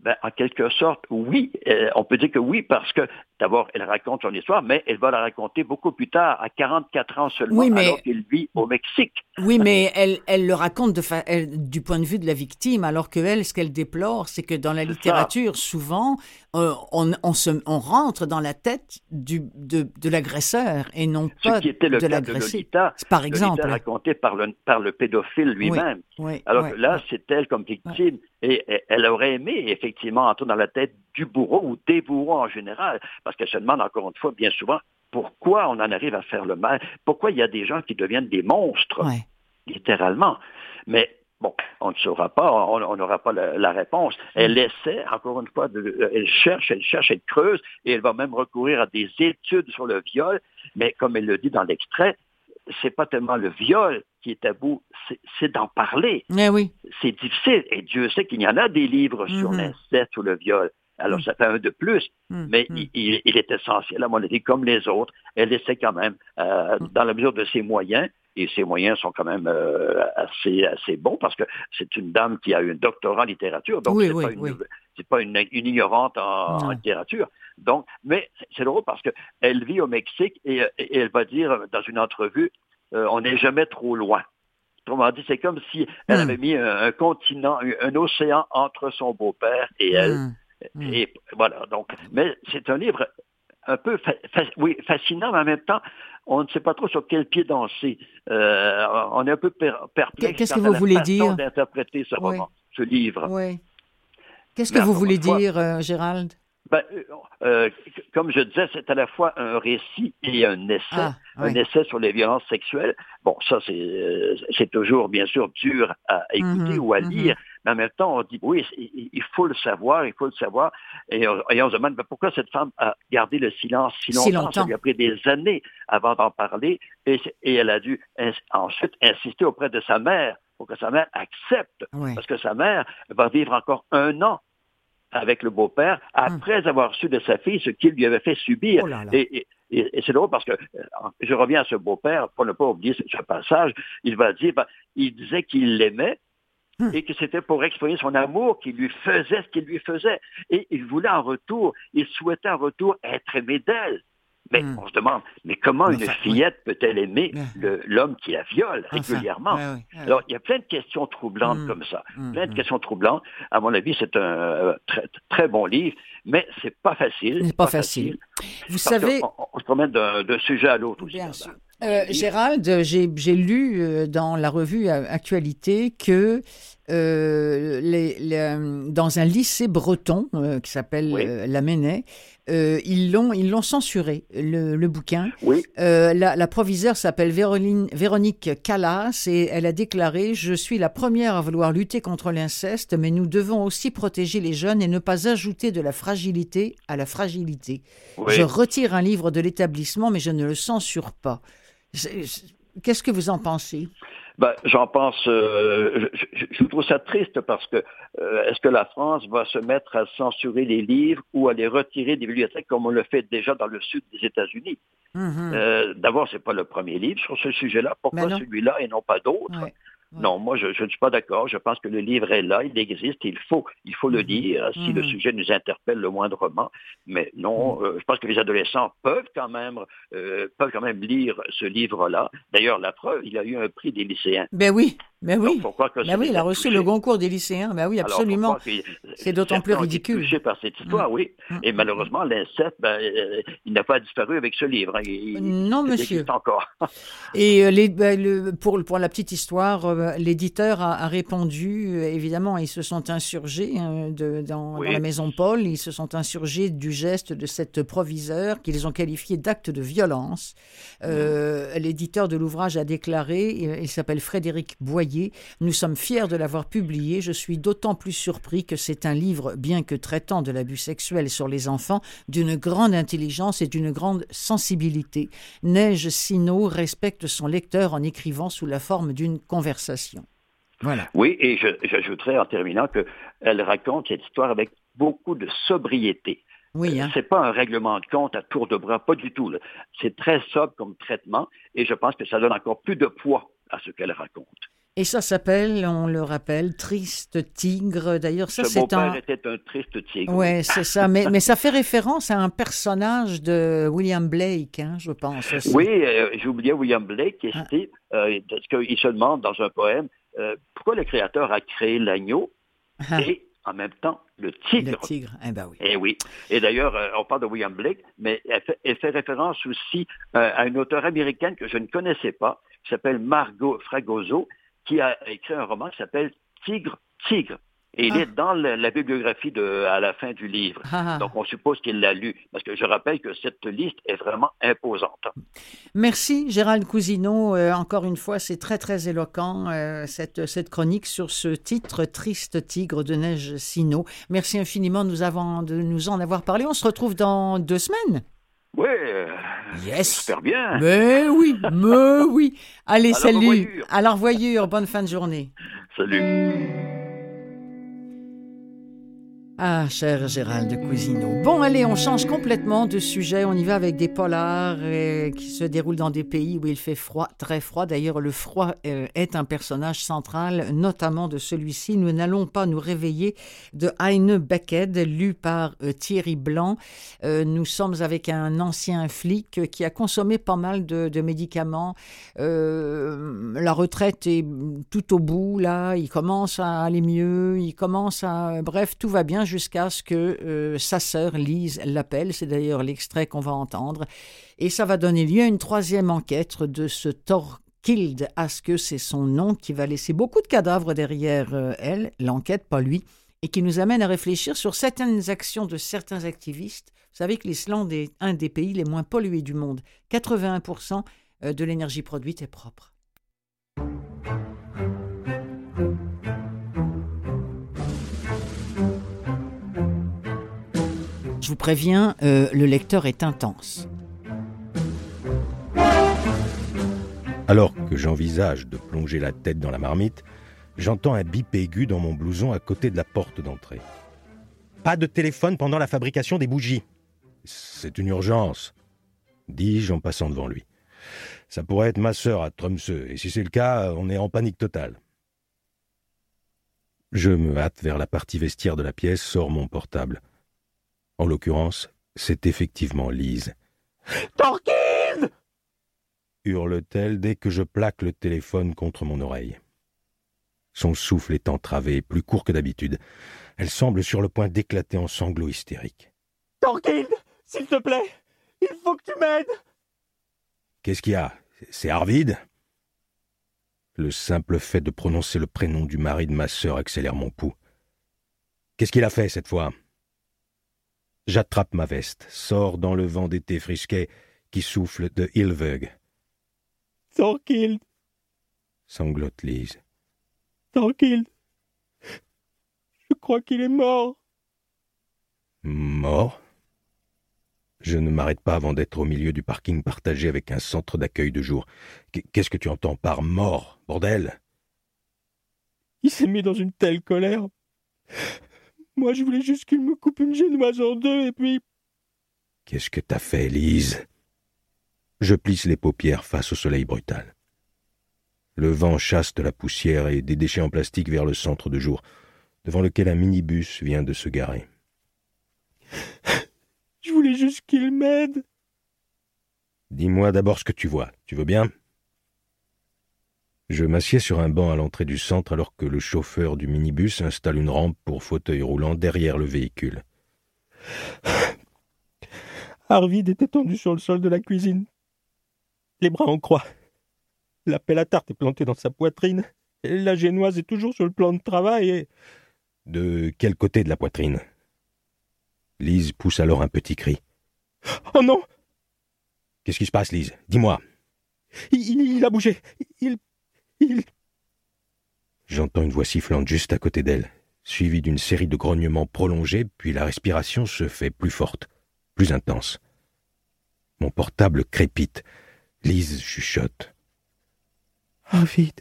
ben, en quelque sorte, oui, euh, on peut dire que oui, parce que d'abord, elle raconte son histoire, mais elle va la raconter beaucoup plus tard, à 44 ans seulement, Oui, mais- alors qu'elle vit au Mexique. Oui, mais elle, elle le raconte de fa- elle- du point de vue de la victime, alors que elle, ce qu'elle déplore, c'est que dans la littérature, souvent, euh, on, on, se, on rentre dans la tête du, de, de l'agresseur et non Ce pas qui était le de l'agressé. Par exemple. Lolita raconté par le, par le pédophile lui-même. Oui, Alors que là, c'est elle comme victime. Et, et elle aurait aimé, effectivement, entrer dans la tête du bourreau ou des bourreaux en général. Parce qu'elle se demande, encore une fois, bien souvent, pourquoi on en arrive à faire le mal? Pourquoi il y a des gens qui deviennent des monstres, Ouais. littéralement. Mais bon, on ne saura pas, on n'aura pas la, la réponse. Elle essaie, encore une fois, de- elle cherche, elle cherche, elle creuse, et elle va même recourir à des études sur le viol. Mais comme elle le dit dans l'extrait, c'est pas tellement le viol qui est tabou, c'est- c'est d'en parler Eh oui. c'est difficile. Et Dieu sait qu'il y en a des livres sur Mhm. l'inceste ou le viol. Alors, ça fait un de plus, Mm, mais mm. il, est essentiel, à mon avis, comme les autres. Elle essaie quand même, euh, Mm. dans la mesure de ses moyens, et ses moyens sont quand même euh, assez, assez bons, parce que c'est une dame qui a eu un doctorat en littérature, donc Oui, c'est oui, pas, une, oui. c'est pas une, une ignorante en, littérature. Donc, mais c'est drôle parce qu'elle vit au Mexique et, et elle va dire dans une entrevue, euh, on n'est jamais trop loin. Autrement dit, c'est comme si elle avait mis un, un continent, un, un océan entre son beau-père et elle. Mm. Mm. Et voilà, donc, mais c'est un livre un peu fa- fa- oui, fascinant, mais en même temps, on ne sait pas trop sur quel pied danser. Euh, on est un peu per- perplexe. Qu'est-ce que vous voulez dire? d'interpréter ce Oui. roman, ce livre. Oui. Qu'est-ce que vous voulez fois- dire, euh, Gérald? Ben, euh, comme je disais, c'est à la fois un récit et un essai. Ah, Un essai sur les violences sexuelles. Bon, ça, c'est toujours, bien sûr, dur à écouter Mhm, ou à mhm. lire. Mais en même temps, on dit, oui, il faut le savoir, il faut le savoir. Et, on- et on se demande, ben, pourquoi cette femme a gardé le silence si Si longtemps? Ça lui a pris des années avant d'en parler. Et, elle a dû ins- ensuite insister auprès de sa mère pour que sa mère accepte. Oui. Parce que sa mère va vivre encore un an avec le beau-père après avoir su de sa fille ce qu'il lui avait fait subir. Oh là là. Et, et- et- et c'est drôle parce que euh, je reviens à ce beau-père, pour ne pas oublier ce, ce passage, il va dire, ben, il disait qu'il l'aimait. Et que c'était pour exprimer son amour qu'il lui faisait ce qu'il lui faisait. Et il voulait en retour, il souhaitait en retour être aimé d'elle. Mais Hmm. on se demande, mais comment une fillette peut-elle aimer l'homme qui la viole régulièrement? Alors, il y a plein de questions troublantes Hmm. comme ça. Hmm, Plein de hmm. questions troublantes. À mon avis, c'est un euh, très, très bon livre, mais c'est pas facile. C'est pas facile. Vous savez, on, on se promène d'un sujet à l'autre aussi. Bien sûr. Euh, Gérald, j'ai lu euh, dans la revue Actualité que euh, les- les- dans un lycée breton euh, qui s'appelle Oui. la Ménay. Euh, ils l'ont ils l'ont censuré le, le bouquin. Oui, la, la proviseure s'appelle Véronique Callas et elle a déclaré Je suis la première à vouloir lutter contre l'inceste, mais nous devons aussi protéger les jeunes et ne pas ajouter de la fragilité à la fragilité. oui. Je retire un livre de l'établissement, mais je ne le censure pas. Qu'est-ce que vous en pensez? Ben, j'en pense, euh, je, je- trouve ça triste parce que euh, est-ce que la France va se mettre à censurer les livres ou à les retirer des bibliothèques comme on le fait déjà dans le sud des États-Unis? Mhm. Euh, D'abord, c'est pas le premier livre sur ce sujet-là. Pourquoi Ben celui-là et non pas d'autres? Ouais. Non, moi, je, je ne suis pas d'accord. Je pense que le livre est là, il existe, il faut, il faut le Mhm. dire si le Mhm. sujet nous interpelle le moindrement. Mais non, euh, je pense que les adolescents peuvent quand même, euh, peuvent quand même lire ce livre-là. D'ailleurs, la preuve, il a eu un prix des lycéens. Ben oui, ben oui. Donc, que Ben oui, il a reçu le concours des lycéens. Ben oui, absolument. qu'il- C'est d'autant plus ridicule. touchés par cette histoire, oui. Mm, Et mm, malheureusement, l'inceste, ben, euh, il n'a pas disparu avec ce livre. hein. Il, Non, il monsieur. existe encore. Et euh, les, ben, le- pour, pour la petite histoire, euh, l'éditeur a, a répondu, euh, évidemment, ils se sont insurgés hein, de- dans, Oui. dans la maison Paul, ils se sont insurgés du geste de cette proviseure qu'ils ont qualifié d'acte de violence. Euh, L'éditeur de l'ouvrage a déclaré, il, il s'appelle Frédéric Boyer, nous sommes fiers de l'avoir publié, je suis d'autant plus surpris que c'est un livre, bien que traitant de l'abus sexuel sur les enfants, d'une grande intelligence et d'une grande sensibilité. Neige Sino respecte son lecteur en écrivant sous la forme d'une conversation. Voilà. Oui, et j'ajouterais en terminant qu'elle raconte cette histoire avec beaucoup de sobriété. Oui, hein. C'est pas un règlement de compte à tour de bras, pas du tout. C'est très sobre comme traitement et je pense que ça donne encore plus de poids à ce qu'elle raconte. Et ça s'appelle, on le rappelle, Triste Tigre. D'ailleurs, ça ce c'est un... était un triste tigre. Ouais, c'est ça. Mais, mais ça fait référence à un personnage de William Blake, hein, je pense. aussi. Oui, euh, j'ai oublié William Blake, qui Ah. était, euh, parce qu'il se demande dans un poème euh, pourquoi le créateur a créé l'agneau Ah, et en même temps le tigre? le tigre. Eh ben oui. Eh oui. Et d'ailleurs, euh, on parle de William Blake, mais elle fait, elle fait référence aussi à une auteure américaine que je ne connaissais pas, qui s'appelle Margot Fragoso, qui a écrit un roman qui s'appelle Tigre, Tigre. Et il Ah. est dans la, de, à la fin du livre. Ah, ah. Donc, on suppose qu'il l'a lu. Parce que je rappelle que cette liste est vraiment imposante. Merci Gérald Cousineau. Euh, encore une fois, c'est très très éloquent euh, cette, cette chronique sur ce titre Triste Tigre de Neige Sino. Merci infiniment nous, avons, de nous en avoir parlé. On se retrouve dans deux semaines. Oui, euh, Yes. super bien. Mais oui, mais oui. Allez, À salut. À la revoyure. Bonne fin de journée. Salut. Ah, cher Gérald Cousineau. Bon, allez, on change complètement de sujet. On y va avec des polars euh, qui se déroulent dans des pays où il fait froid, très froid. D'ailleurs, le froid euh, est un personnage central, notamment de celui-ci. Nous n'allons pas nous réveiller de Heine Becked, lu par euh, Thierry Blanc. Nous sommes avec un ancien flic qui a consommé pas mal de, de médicaments. La retraite est tout au bout, là. Il commence à aller mieux. Il commence à... Bref, tout va bien jusqu'à ce que euh, sa sœur Lise l'appelle. C'est d'ailleurs l'extrait qu'on va entendre. Et ça va donner lieu à une troisième enquête de ce Torkild Aske, c'est son nom, qui va laisser beaucoup de cadavres derrière euh, elle, l'enquête, pas lui, et qui nous amène à réfléchir sur certaines actions de certains activistes. Vous savez que l'Islande est un des pays les moins pollués du monde. 81% euh, de l'énergie produite est propre. Je vous préviens, euh, le lecteur est intense. Alors que j'envisage de plonger la tête dans la marmite, j'entends un bip aigu dans mon blouson à côté de la porte d'entrée. Pas de téléphone pendant la fabrication des bougies. C'est une urgence, dis-je en passant devant lui. Ça pourrait être ma sœur à Tromsø, et si c'est le cas, on est en panique totale. Je me hâte vers la partie vestiaire de la pièce, sors mon portable. En l'occurrence, c'est effectivement Lise. Torquil hurle-t-elle dès que je plaque le téléphone contre mon oreille. Son souffle est entravé, plus court que d'habitude. Elle semble sur le point d'éclater en sanglots hystériques. Torquil S'il te plaît Il faut que tu m'aides Qu'est-ce qu'il y a? C'est Arvid? Le simple fait de prononcer le prénom du mari de ma sœur accélère mon pouls. Qu'est-ce qu'il a fait cette fois? J'attrape ma veste, sors dans le vent d'été frisquet qui souffle de Hilveug. Thorkild sanglote Lise. Thorkild Je crois qu'il est mort. Mort? Je ne m'arrête pas avant d'être au milieu du parking partagé avec un centre d'accueil de jour. Qu'est-ce que tu entends par mort, bordel? Il s'est mis dans une telle colère. Moi, je voulais juste qu'il me coupe une génoise en deux et puis. Qu'est-ce que t'as fait, Lise? Je plisse les paupières face au soleil brutal. Le vent chasse de la poussière et des déchets en plastique vers le centre de jour, devant lequel un minibus vient de se garer. Je voulais juste qu'il m'aide. Dis-moi d'abord ce que tu vois. Tu veux bien? Je m'assieds sur un banc à l'entrée du centre alors que le chauffeur du minibus installe une rampe pour fauteuil roulant derrière le véhicule. Arvid était tendu sur le sol de la cuisine, les bras en croix. La pelle à tarte est plantée dans sa poitrine. Et la génoise est toujours sur le plan de travail et. De quel côté de la poitrine? Lise pousse alors un petit cri. Oh non Qu'est-ce qui se passe, Lise? Dis-moi. Il, a bougé. Il. J'entends une voix sifflante juste à côté d'elle, suivie d'une série de grognements prolongés, puis la respiration se fait plus forte, plus intense. Mon portable crépite. Lise chuchote. Arvid.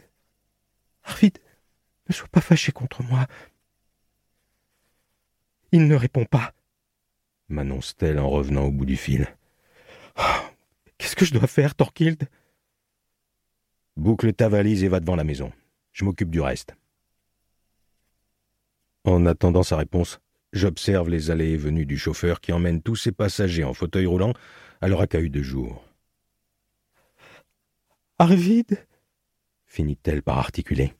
Arvid, ne sois pas fâché contre moi. Il ne répond pas, m'annonce-t-elle en revenant au bout du fil. Oh, qu'est-ce que je dois faire, Torkild Boucle ta valise et va devant la maison. Je m'occupe du reste. En attendant sa réponse, j'observe les allées et venues du chauffeur qui emmène tous ses passagers en fauteuil roulant à leur accueil de jour. Arvid? finit-elle par articuler.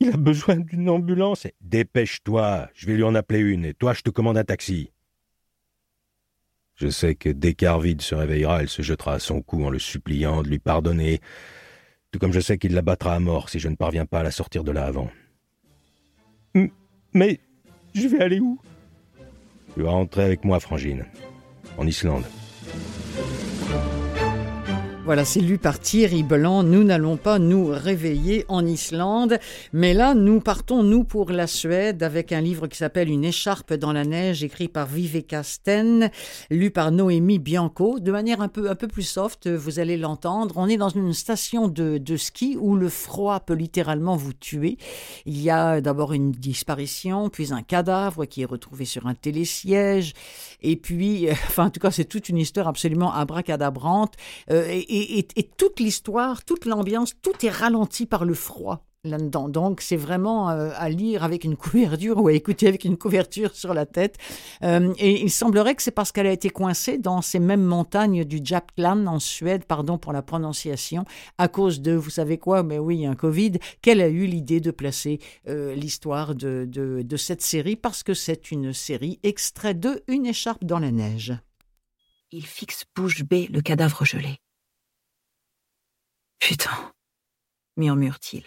Il a besoin d'une ambulance. Dépêche-toi, je vais lui en appeler une, et toi je te commande un taxi. Je sais que dès qu'Arvid se réveillera, elle se jettera à son cou en le suppliant de lui pardonner, tout comme je sais qu'il la battra à mort si je ne parviens pas à la sortir de là avant. Mais je vais aller où? Tu vas rentrer avec moi, Frangine, en Islande. Voilà, c'est lu par Thierry. Nous n'allons pas nous réveiller en Islande, mais là, nous partons, nous, pour la Suède, avec un livre qui s'appelle Une écharpe dans la neige, écrit par Viveka Sten, lu par Noémie Bianco, de manière un peu, un peu plus soft, vous allez l'entendre. On est dans une station de, de ski où le froid peut littéralement vous tuer. Il y a d'abord une disparition, puis un cadavre qui est retrouvé sur un télésiège, et puis, enfin, en tout cas, c'est toute une histoire absolument abracadabrante. Euh, et, toute l'histoire, toute l'ambiance, tout est ralenti par le froid là-dedans. Donc c'est vraiment euh, à lire avec une couverture ou à écouter avec une couverture sur la tête. Euh, et il semblerait que c'est parce qu'elle a été coincée dans ces mêmes montagnes du Japland en Suède, pardon pour la prononciation, à cause de, vous savez quoi, mais oui, un Covid, qu'elle a eu l'idée de placer euh, l'histoire de cette série parce que c'est une série extrait de Une écharpe dans la neige. Il fixe bouche bée le cadavre gelé. Putain, murmure-t-il.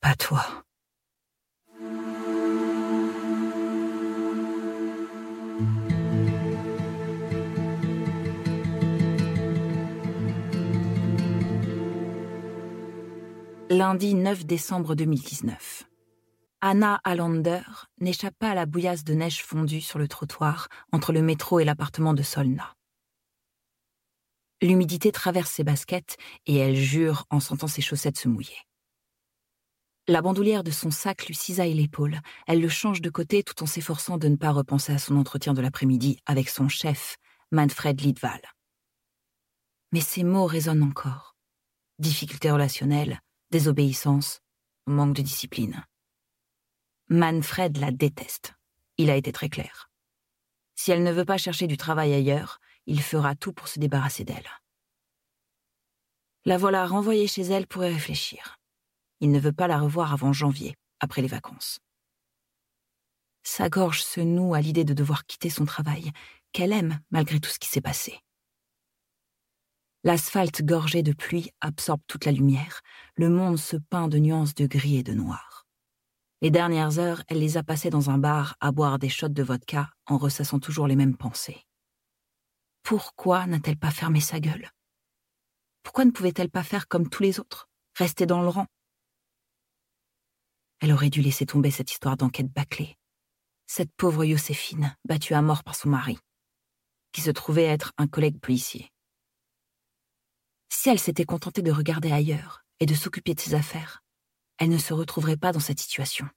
Pas toi. Lundi 9 décembre 2019. Anna Allander n'échappe pas à la bouillasse de neige fondue sur le trottoir entre le métro et l'appartement de Solna. L'humidité traverse ses baskets et elle jure en sentant ses chaussettes se mouiller. La bandoulière de son sac lui cisaille l'épaule. Elle le change de côté tout en s'efforçant de ne pas repenser à son entretien de l'après-midi avec son chef, Manfred Lidval. Mais ces mots résonnent encore. Difficultés relationnelles, désobéissance, manque de discipline. Manfred la déteste. Il a été très clair. Si elle ne veut pas chercher du travail ailleurs, il fera tout pour se débarrasser d'elle. La voilà renvoyée chez elle pour y réfléchir. Il ne veut pas la revoir avant janvier, après les vacances. Sa gorge se noue à l'idée de devoir quitter son travail, qu'elle aime malgré tout ce qui s'est passé. L'asphalte gorgé de pluie absorbe toute la lumière. Le monde se peint de nuances de gris et de noir. Les dernières heures, elle les a passées dans un bar à boire des shots de vodka en ressassant toujours les mêmes pensées. Pourquoi n'a-t-elle pas fermé sa gueule? Pourquoi ne pouvait-elle pas faire comme tous les autres, rester dans le rang? Elle aurait dû laisser tomber cette histoire d'enquête bâclée. Cette pauvre Joséphine, battue à mort par son mari, qui se trouvait être un collègue policier. Si elle s'était contentée de regarder ailleurs et de s'occuper de ses affaires, elle ne se retrouverait pas dans cette situation.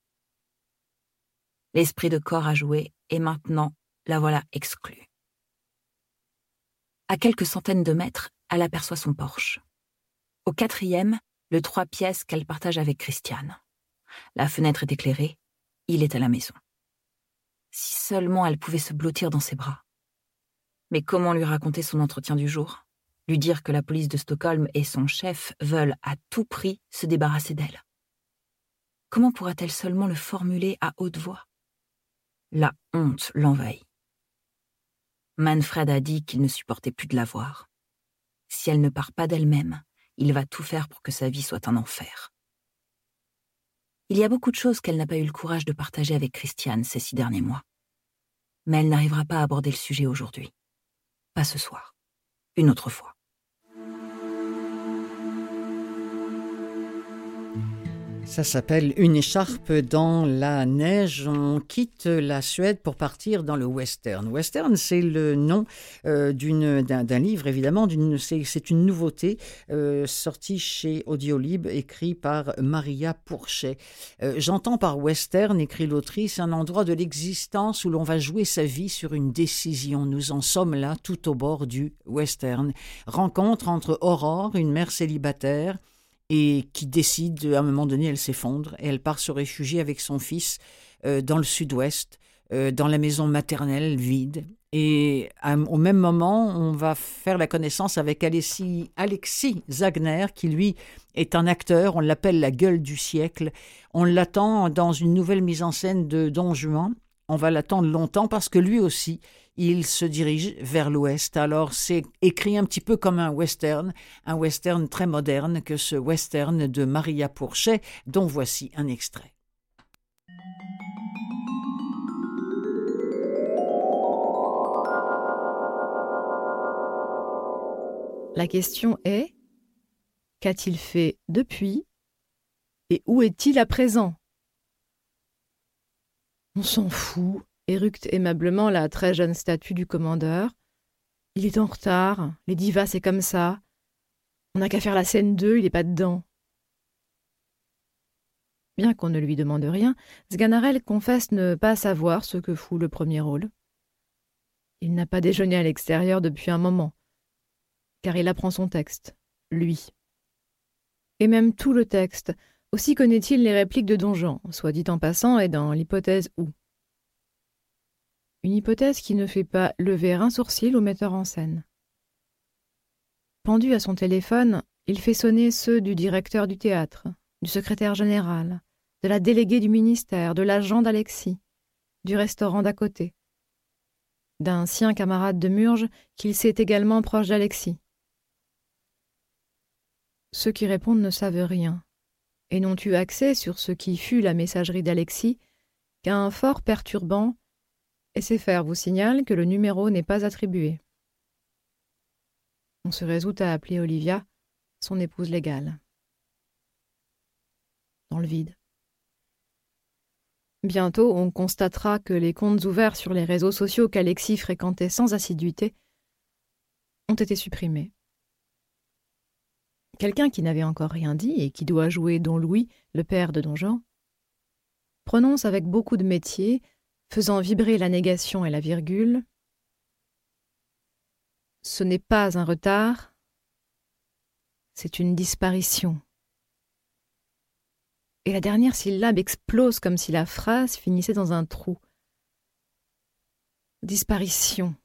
L'esprit de corps a joué et maintenant la voilà exclue. À quelques centaines de mètres, elle aperçoit son Porsche. Au quatrième, le trois pièces qu'elle partage avec Christiane. La fenêtre est éclairée, il est à la maison. Si seulement elle pouvait se blottir dans ses bras. Mais comment lui raconter son entretien du jour? Lui dire que la police de Stockholm et son chef veulent à tout prix se débarrasser d'elle Comment pourra-t-elle seulement le formuler à haute voix? La honte l'envahit. Manfred a dit qu'il ne supportait plus de la voir. Si elle ne part pas d'elle-même, il va tout faire pour que sa vie soit un enfer. Il y a beaucoup de choses qu'elle n'a pas eu le courage de partager avec Christiane ces six derniers mois. Mais elle n'arrivera pas à aborder le sujet aujourd'hui. Pas ce soir. Une autre fois. Ça s'appelle Une écharpe dans la neige. On quitte la Suède pour partir dans le western. Western, c'est le nom euh, d'un, livre, évidemment. c'est, une nouveauté euh, sortie chez Audiolib, écrit par Maria Pourchet. Euh, j'entends par western, écrit l'autrice, un endroit de l'existence où l'on va jouer sa vie sur une décision. Nous en sommes là, tout au bord du western. Rencontre entre Aurore, une mère célibataire, et qui décide, à un moment donné, elle s'effondre et elle part se réfugier avec son fils euh, dans le sud-ouest, euh, dans la maison maternelle vide. Et au même moment, on va faire la connaissance avec Alexis, Alexis Zagner, qui lui est un acteur, on l'appelle la gueule du siècle. On l'attend dans une nouvelle mise en scène de Don Juan. On va l'attendre longtemps parce que lui aussi, il se dirige vers l'ouest. Alors c'est écrit un petit peu comme un western, un western très moderne que ce western de Maria Pourchet, dont voici un extrait. La question est qu'a-t-il fait depuis et où est-il à présent? On s'en fout, éructe aimablement la très jeune statue du commandeur. Il est en retard, les divas c'est comme ça. On n'a qu'à faire la scène 2, il n'est pas dedans. Bien qu'on ne lui demande rien, Sganarelle confesse ne pas savoir ce que fout le premier rôle. Il n'a pas déjeuné à l'extérieur depuis un moment, car il apprend son texte, lui. Et même tout le texte, aussi connaît-il les répliques de Donjon, soit dit en passant et dans l'hypothèse où. Une hypothèse qui ne fait pas lever un sourcil au metteur en scène. Pendu à son téléphone, il fait sonner ceux du directeur du théâtre, du secrétaire général, de la déléguée du ministère, de l'agent d'Alexis, du restaurant d'à côté, d'un sien camarade de Murge qu'il sait également proche d'Alexis. Ceux qui répondent ne savent rien, et n'ont eu accès sur ce qui fut la messagerie d'Alexis qu'à un fort perturbant SFR vous signale que le numéro n'est pas attribué. On se résout à appeler Olivia, son épouse légale. Dans le vide. Bientôt, on constatera que les comptes ouverts sur les réseaux sociaux qu'Alexis fréquentait sans assiduité ont été supprimés. Quelqu'un qui n'avait encore rien dit et qui doit jouer Don Louis, le père de Don Jean, prononce avec beaucoup de métier faisant vibrer la négation et la virgule. Ce n'est pas un retard, c'est une disparition. Et la dernière syllabe explose comme si la phrase finissait dans un trou. Disparition.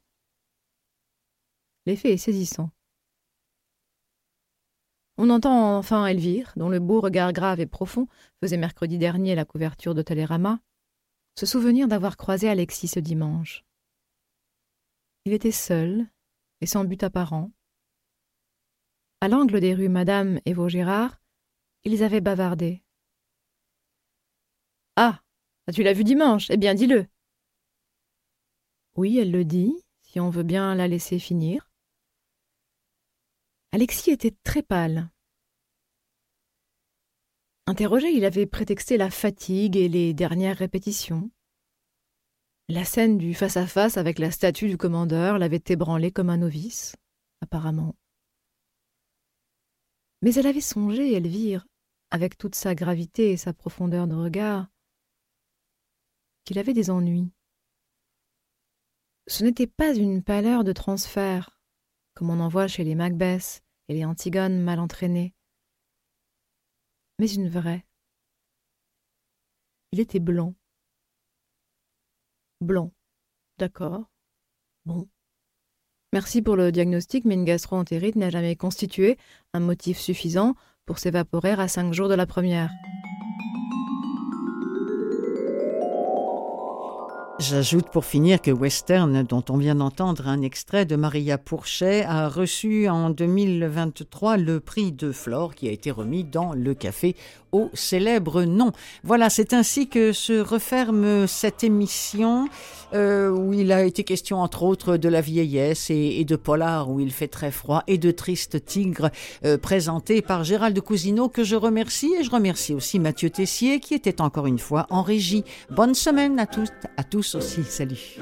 L'effet est saisissant. On entend enfin Elvire, dont le beau regard grave et profond faisait mercredi dernier la couverture de Télérama, se souvenir d'avoir croisé Alexis ce dimanche. Il était seul et sans but apparent. À l'angle des rues Madame et Vaugirard, ils avaient bavardé. Ah Tu l'as vu dimanche? Eh bien, dis-le Oui, elle le dit, si on veut bien la laisser finir. Alexis était très pâle. Interrogé, il avait prétexté la fatigue et les dernières répétitions. La scène du face-à-face avec la statue du commandeur l'avait ébranlé comme un novice, apparemment. Mais elle avait songé, Elvire, avec toute sa gravité et sa profondeur de regard, qu'il avait des ennuis. Ce n'était pas une pâleur de transfert, comme on en voit chez les Macbeth et les Antigones mal entraînées, mais une vraie. Il était blanc. Blanc. D'accord. Bon. Merci pour le diagnostic, mais une gastroentérite n'a jamais constitué un motif suffisant pour s'évaporer à cinq jours de la première. J'ajoute pour finir que Western, dont on vient d'entendre un extrait de Maria Pourchet, a reçu en 2023 le prix de Flore qui a été remis dans le café au célèbre nom. Voilà, c'est ainsi que se referme cette émission euh, où il a été question entre autres de la vieillesse et, de polar où il fait très froid et de Triste Tigre euh, présenté par Gérald Cousineau que je remercie et je remercie aussi Mathieu Tessier qui était encore une fois en régie. Bonne semaine à toutes, à tous aussi. Salut.